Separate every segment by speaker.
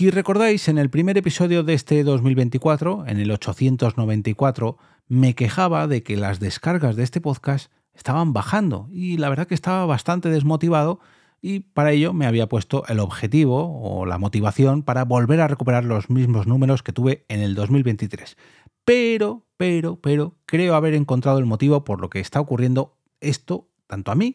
Speaker 1: Si recordáis, en el primer episodio de este 2024, en el 894, me quejaba de que las descargas de este podcast estaban bajando y la verdad que estaba bastante desmotivado y para ello me había puesto el objetivo o la motivación para volver a recuperar los mismos números que tuve en el 2023. Pero, pero, pero, creo haber encontrado el motivo por lo que está ocurriendo esto tanto a mí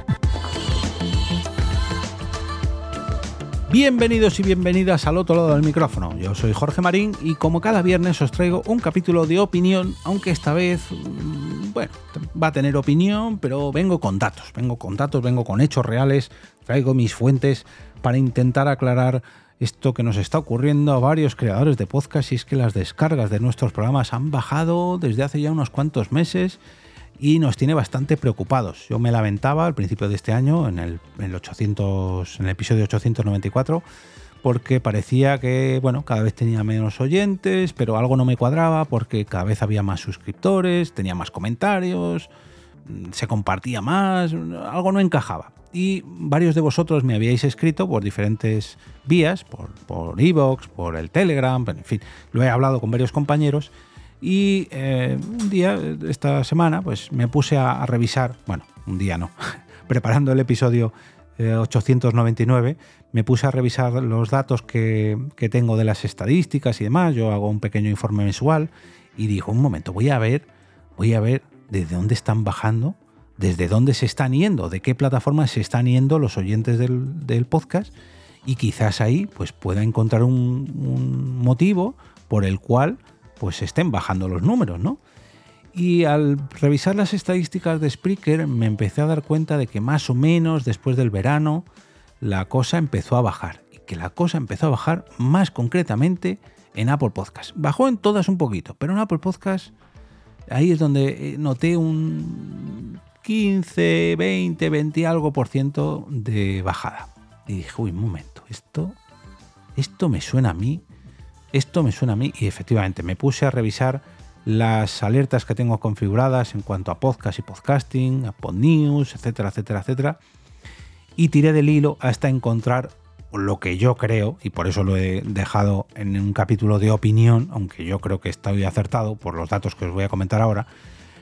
Speaker 1: Bienvenidos y bienvenidas al otro lado del micrófono. Yo soy Jorge Marín y como cada viernes os traigo un capítulo de opinión, aunque esta vez, mm, bueno, va a tener opinión, pero vengo con datos, vengo con datos, vengo con hechos reales, traigo mis fuentes para intentar aclarar esto que nos está ocurriendo a varios creadores de podcast y es que las descargas de nuestros programas han bajado desde hace ya unos cuantos meses y nos tiene bastante preocupados. Yo me lamentaba al principio de este año, en el, en el 800, en el episodio 894, porque parecía que, bueno, cada vez tenía menos oyentes, pero algo no me cuadraba porque cada vez había más suscriptores, tenía más comentarios, mm, se compartía más, algo no encajaba. Y varios de vosotros me habíais escrito por diferentes vías, por Evox, por, por el Telegram, en fin, lo he hablado con varios compañeros y eh, un día, esta semana, pues me puse a, revisar, bueno, un día no, preparando el episodio 899, eh, me puse a revisar los datos que, que, tengo de las estadísticas y demás. Yo hago un pequeño informe mensual y digo, un momento, voy a ver, voy a ver desde dónde están bajando, desde dónde se están yendo, de qué plataformas se están yendo los oyentes del, del podcast y quizás ahí pues pueda encontrar un motivo por el cual pues estén bajando los números, ¿no? Y al revisar las estadísticas de Spreaker me empecé a dar cuenta de que más o menos después del verano la cosa empezó a bajar. Y que la cosa empezó a bajar más concretamente en Apple Podcast. Bajó en todas un poquito, pero en Apple Podcast ahí es donde eh, noté un 15, 20, 20 algo por ciento de bajada. Y dije, uy, un momento, esto, esto me suena a mí esto me suena a mí y efectivamente me puse a revisar las alertas que tengo configuradas en cuanto a podcast y podcasting, a PodNews, etcétera, etcétera, etcétera. Y tiré del hilo hasta encontrar lo que yo creo, y por eso lo he dejado en un capítulo de opinión, aunque yo creo que estoy acertado por los datos que os voy a comentar ahora,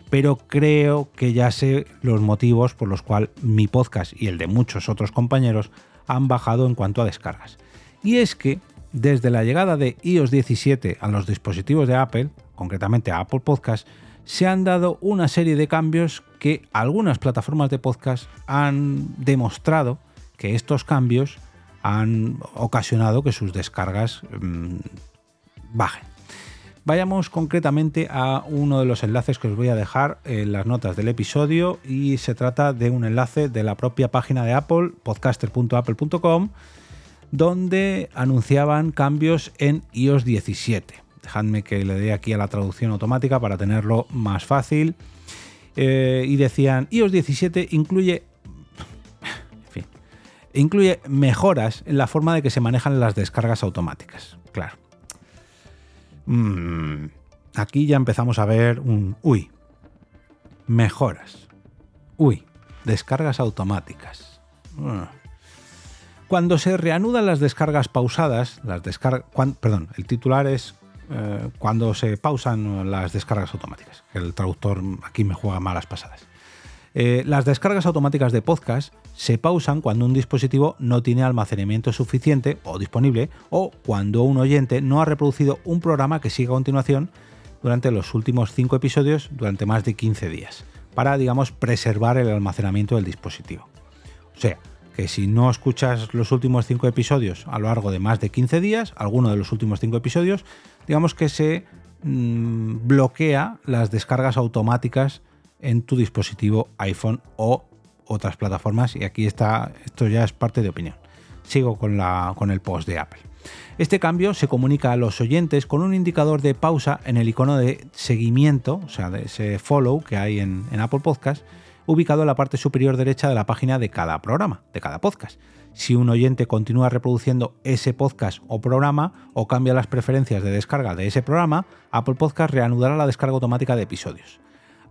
Speaker 1: pero creo que ya sé los motivos por los cuales mi podcast y el de muchos otros compañeros han bajado en cuanto a descargas. Y es que desde la llegada de iOS 17 a los dispositivos de Apple, concretamente a Apple Podcast, se han dado una serie de cambios que algunas plataformas de podcast han demostrado que estos cambios han ocasionado que sus descargas mmm, bajen. Vayamos concretamente a uno de los enlaces que os voy a dejar en las notas del episodio y se trata de un enlace de la propia página de Apple, podcaster.apple.com, donde anunciaban cambios en iOS 17. Dejadme que le dé aquí a la traducción automática para tenerlo más fácil. Eh, y decían, iOS 17 incluye, incluye mejoras en la forma de que se manejan las descargas automáticas. Claro. Mm, aquí ya empezamos a ver un, uy, mejoras. Uy, descargas automáticas. Uh. Cuando se reanudan las descargas pausadas, las perdón, el titular es eh, cuando se pausan las descargas automáticas. El traductor aquí me juega malas pasadas. Eh, las descargas automáticas de podcast se pausan cuando un dispositivo no tiene almacenamiento suficiente o disponible o cuando un oyente no ha reproducido un programa que siga a continuación durante los últimos 5 episodios durante más de 15 días, para, digamos, preservar el almacenamiento del dispositivo. O sea, que si no escuchas los últimos cinco episodios a lo largo de más de 15 días, alguno de los últimos cinco episodios, digamos que se mmm, bloquea las descargas automáticas en tu dispositivo iPhone o otras plataformas y aquí está, esto ya es parte de opinión. Sigo con, la, con el post de Apple. Este cambio se comunica a los oyentes con un indicador de pausa en el icono de seguimiento, o sea, de ese follow que hay en, en Apple Podcast, ubicado en la parte superior derecha de la página de cada programa, de cada podcast. Si un oyente continúa reproduciendo ese podcast o programa o cambia las preferencias de descarga de ese programa, Apple Podcast reanudará la descarga automática de episodios.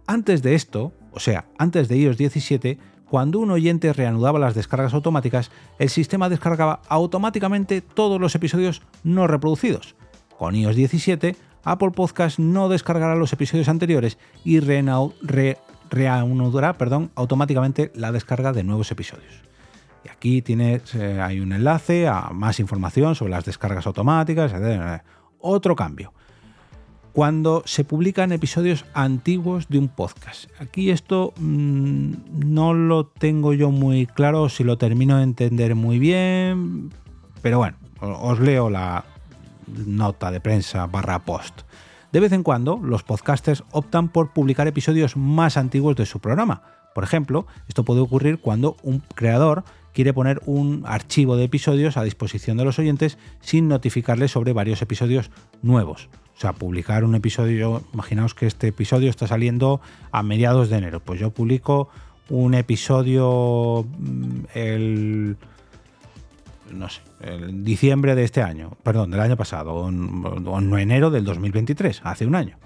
Speaker 1: Antes de esto, o sea, antes de iOS 17, cuando un oyente reanudaba las descargas automáticas, el sistema descargaba automáticamente todos los episodios no reproducidos. Con iOS 17, Apple Podcast no descargará los episodios anteriores y reanudará perdón, automáticamente la descarga de nuevos episodios. Y aquí tienes, eh, hay un enlace a más información sobre las descargas automáticas. Otro cambio cuando se publican episodios antiguos de un podcast. Aquí esto mm, no lo tengo yo muy claro si lo termino de entender muy bien, pero bueno, os leo la nota de prensa barra post. De vez en cuando, los podcasters optan por publicar episodios más antiguos de su programa. Por ejemplo, esto puede ocurrir cuando un creador quiere poner un archivo de episodios a disposición de los oyentes sin notificarles sobre varios episodios nuevos. O sea, publicar un episodio, imaginaos que este episodio está saliendo a mediados de enero. Pues yo publico un episodio mm, el no sé, el diciembre de este año, perdón, del año pasado, o en, enero del 2023, hace un año.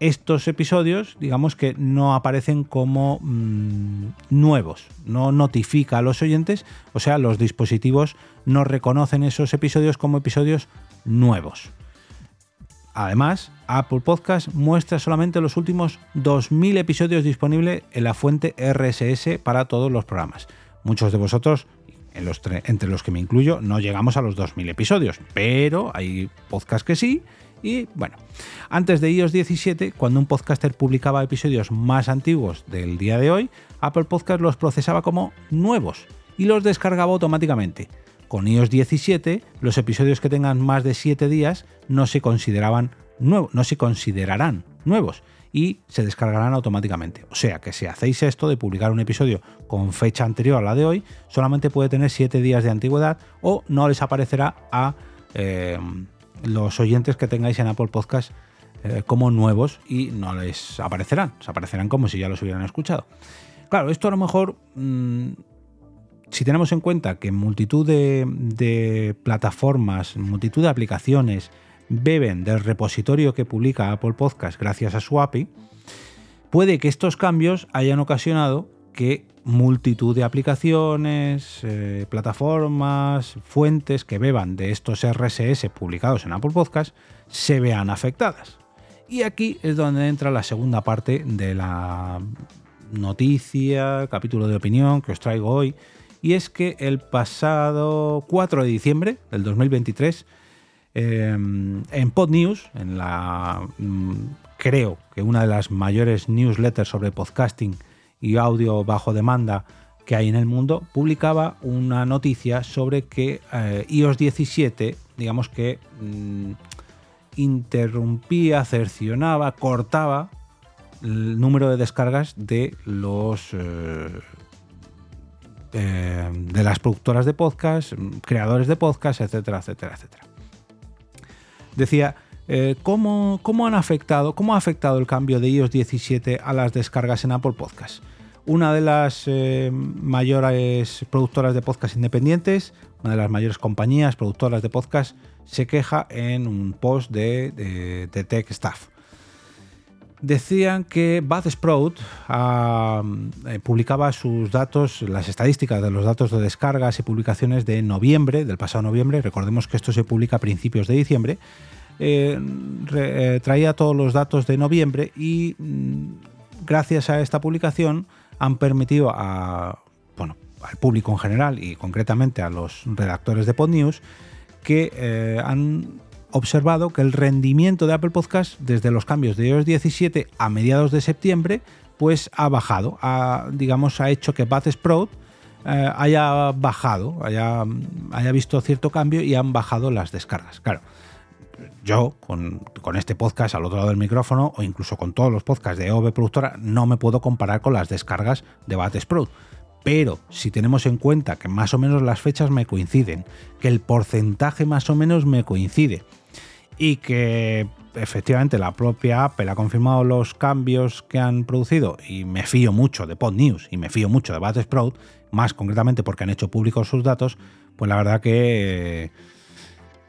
Speaker 1: Estos episodios, digamos que no aparecen como mm, nuevos, no notifica a los oyentes, o sea, los dispositivos no reconocen esos episodios como episodios nuevos. Además, Apple Podcast muestra solamente los últimos 2.000 episodios disponibles en la fuente RSS para todos los programas. Muchos de vosotros, entre los que me incluyo, no llegamos a los 2.000 episodios, pero hay podcasts que sí. Y bueno, antes de iOS 17, cuando un podcaster publicaba episodios más antiguos del día de hoy, Apple Podcast los procesaba como nuevos y los descargaba automáticamente. Con iOS 17, los episodios que tengan más de 7 días no se consideraban nuevos, no se considerarán nuevos y se descargarán automáticamente. O sea que si hacéis esto de publicar un episodio con fecha anterior a la de hoy, solamente puede tener 7 días de antigüedad o no les aparecerá a eh, los oyentes que tengáis en Apple Podcast eh, como nuevos y no les aparecerán, aparecerán como si ya los hubieran escuchado. Claro, esto a lo mejor mm, si tenemos en cuenta que multitud de, plataformas, multitud de aplicaciones beben del repositorio que publica Apple Podcast gracias a su API, puede que estos cambios hayan ocasionado que multitud de aplicaciones, eh, plataformas, fuentes que beban de estos RSS publicados en Apple Podcast se vean afectadas. Y aquí es donde entra la segunda parte de la noticia, capítulo de opinión que os traigo hoy, y es que el pasado 4 de diciembre del 2023, em, en Pod News, en la mm, creo que una de las mayores newsletters sobre podcasting y audio bajo demanda que hay en el mundo, publicaba una noticia sobre que eh, iOS 17, digamos que mm, interrumpía, cercionaba, cortaba el número de descargas de los eh, eh, de las productoras de podcast, creadores de podcast, etcétera, etcétera, etcétera. Decía, eh, ¿cómo, han afectado, ¿cómo ha afectado el cambio de iOS 17 a las descargas en Apple Podcast? Una de las eh, mayores productoras de podcast independientes, una de las mayores compañías productoras de podcast, se queja en un post de, de, de Tech Staff decían que Bud Sprout ah, eh, publicaba sus datos, las estadísticas de los datos de descargas y publicaciones de noviembre, del pasado noviembre, recordemos que esto se publica a principios de diciembre, eh, eh, traía todos los datos de noviembre y mm, gracias a esta publicación han permitido a, bueno, al público en general y concretamente a los redactores de PodNews que han observado que el rendimiento de Apple Podcast desde los cambios de iOS 17 a mediados de septiembre pues ha bajado, ha, digamos, ha hecho que Buzzsprout eh, haya bajado, haya, haya visto cierto cambio y han bajado las descargas. Claro, yo con, este podcast al otro lado del micrófono o incluso con todos los podcasts de OV Productora no me puedo comparar con las descargas de Buzzsprout. Pero si tenemos en cuenta que más o menos las fechas me coinciden, que el porcentaje más o menos me coincide, y que efectivamente la propia Apple ha confirmado los cambios que han producido y me fío mucho de Pod News y me fío mucho de Buzzsprout, más concretamente porque han hecho públicos sus datos, pues la verdad que,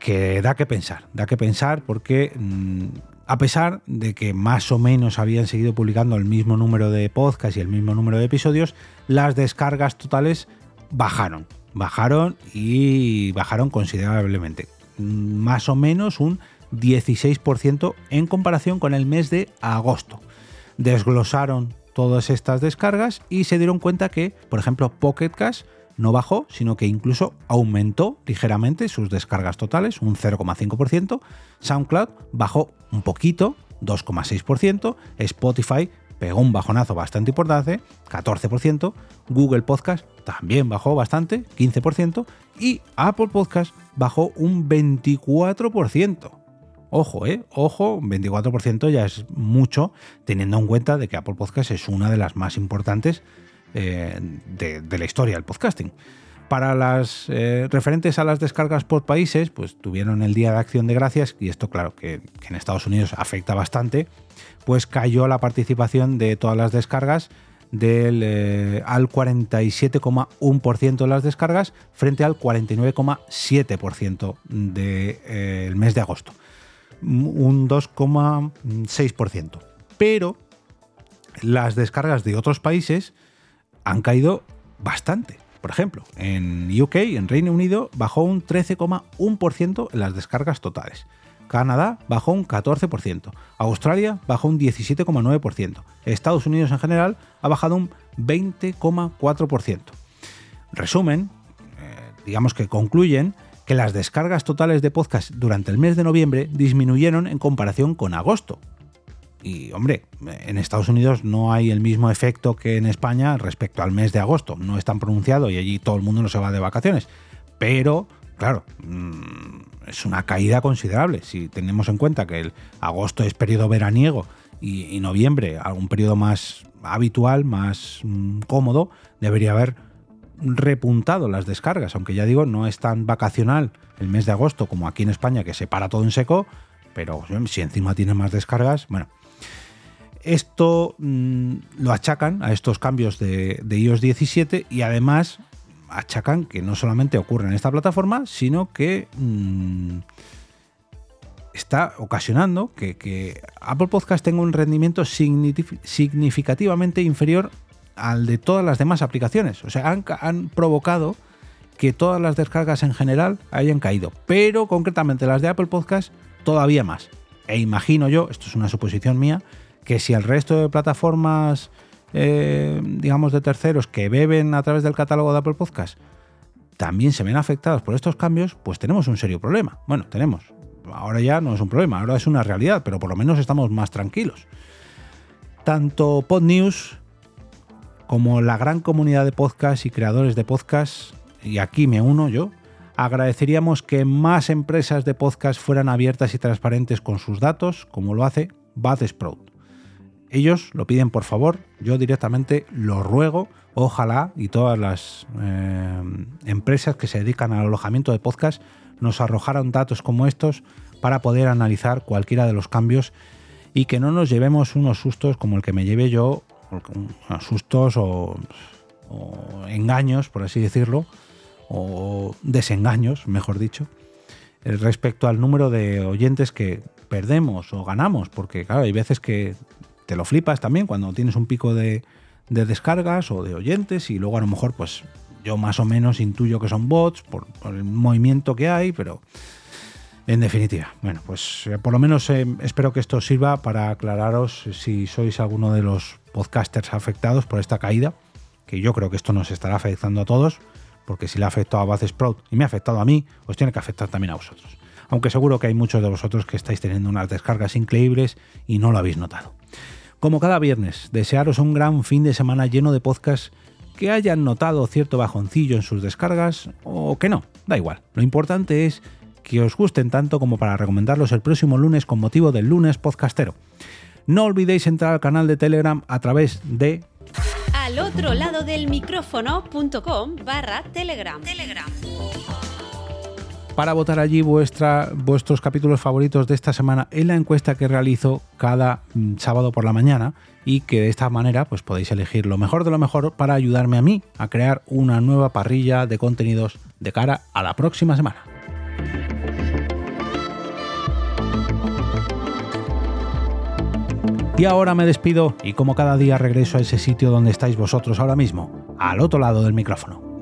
Speaker 1: que da que pensar, da que pensar porque mm, a pesar de que más o menos habían seguido publicando el mismo número de podcasts y el mismo número de episodios, las descargas totales bajaron, bajaron y bajaron considerablemente, más o menos un 16% en comparación con el mes de agosto. Desglosaron todas estas descargas y se dieron cuenta que, por ejemplo, Pocket Cash no bajó, sino que incluso aumentó ligeramente sus descargas totales, un 0,5%. SoundCloud bajó un poquito, 2,6%. Spotify pegó un bajonazo bastante importante, 14%. Google Podcast también bajó bastante, 15%. Y Apple Podcast bajó un 24%. Ojo, eh, ojo, 24% ya es mucho, teniendo en cuenta de que Apple Podcast es una de las más importantes eh, de, la historia del podcasting. Para las eh, referentes a las descargas por países, pues tuvieron el Día de Acción de Gracias, y esto claro que, en Estados Unidos afecta bastante, pues cayó la participación de todas las descargas del, al 47,1% de las descargas frente al 49,7% del mes de agosto un 2,6%. Pero las descargas de otros países han caído bastante. Por ejemplo, en UK, en Reino Unido, bajó un 13,1% en las descargas totales. Canadá bajó un 14%, Australia bajó un 17,9%, Estados Unidos en general ha bajado un 20,4%. Resumen, eh, digamos que concluyen que las descargas totales de podcast durante el mes de noviembre disminuyeron en comparación con agosto. Y hombre, en Estados Unidos no hay el mismo efecto que en España respecto al mes de agosto. No es tan pronunciado y allí todo el mundo no se va de vacaciones. Pero, claro, mm, es una caída considerable. Si tenemos en cuenta que el agosto es periodo veraniego y, noviembre algún periodo más habitual, más mm, cómodo, debería haber repuntado las descargas, aunque ya digo, no es tan vacacional el mes de agosto como aquí en España, que se para todo en seco, pero si encima tiene más descargas, bueno. Esto mm, lo achacan a estos cambios de, iOS 17 y además achacan que no solamente ocurre en esta plataforma, sino que mm, está ocasionando que, que, Apple Podcast tenga un rendimiento significativamente inferior al de todas las demás aplicaciones. O sea, han, provocado que todas las descargas en general hayan caído, pero concretamente las de Apple Podcast todavía más. E imagino yo, esto es una suposición mía, que si el resto de plataformas, eh, digamos, de terceros que beben a través del catálogo de Apple Podcast también se ven afectados por estos cambios, pues tenemos un serio problema. Bueno, tenemos. Ahora ya no es un problema, ahora es una realidad, pero por lo menos estamos más tranquilos. Tanto PodNews como la gran comunidad de podcasts y creadores de podcasts, y aquí me uno yo, agradeceríamos que más empresas de podcast fueran abiertas y transparentes con sus datos, como lo hace Buzzsprout. Ellos lo piden por favor, yo directamente lo ruego, ojalá y todas las eh, empresas que se dedican al alojamiento de podcast nos arrojaran datos como estos para poder analizar cualquiera de los cambios y que no nos llevemos unos sustos como el que me llevé yo sustos o, engaños, por así decirlo, o desengaños, mejor dicho, eh, respecto al número de oyentes que perdemos o ganamos, porque claro, hay veces que te lo flipas también cuando tienes un pico de, descargas o de oyentes y luego a lo mejor pues yo más o menos intuyo que son bots por el movimiento que hay, pero en definitiva, bueno, pues eh, por lo menos eh, espero que esto sirva para aclararos si sois alguno de los podcasters afectados por esta caída, que yo creo que esto nos estará afectando a todos, porque si le ha afectado a Sprout y me ha afectado a mí, os tiene que afectar también a vosotros. Aunque seguro que hay muchos de vosotros que estáis teniendo unas descargas increíbles y no lo habéis notado. Como cada viernes, desearos un gran fin de semana lleno de podcasts que hayan notado cierto bajoncillo en sus descargas o que no, da igual. Lo importante es que os gusten tanto como para recomendarlos el próximo lunes con motivo del lunes podcastero. No olvidéis entrar al canal de Telegram a través de
Speaker 2: al otro lado del micrófono.com barra Telegram.
Speaker 1: Para votar allí vuestros capítulos favoritos de esta semana en la encuesta que realizo cada mm, sábado por la mañana y que de esta manera pues podéis elegir lo mejor de lo mejor para ayudarme a mí a crear una nueva parrilla de contenidos de cara a la próxima semana. Y ahora me despido y como cada día regreso a ese sitio donde estáis vosotros ahora mismo, al otro lado del micrófono.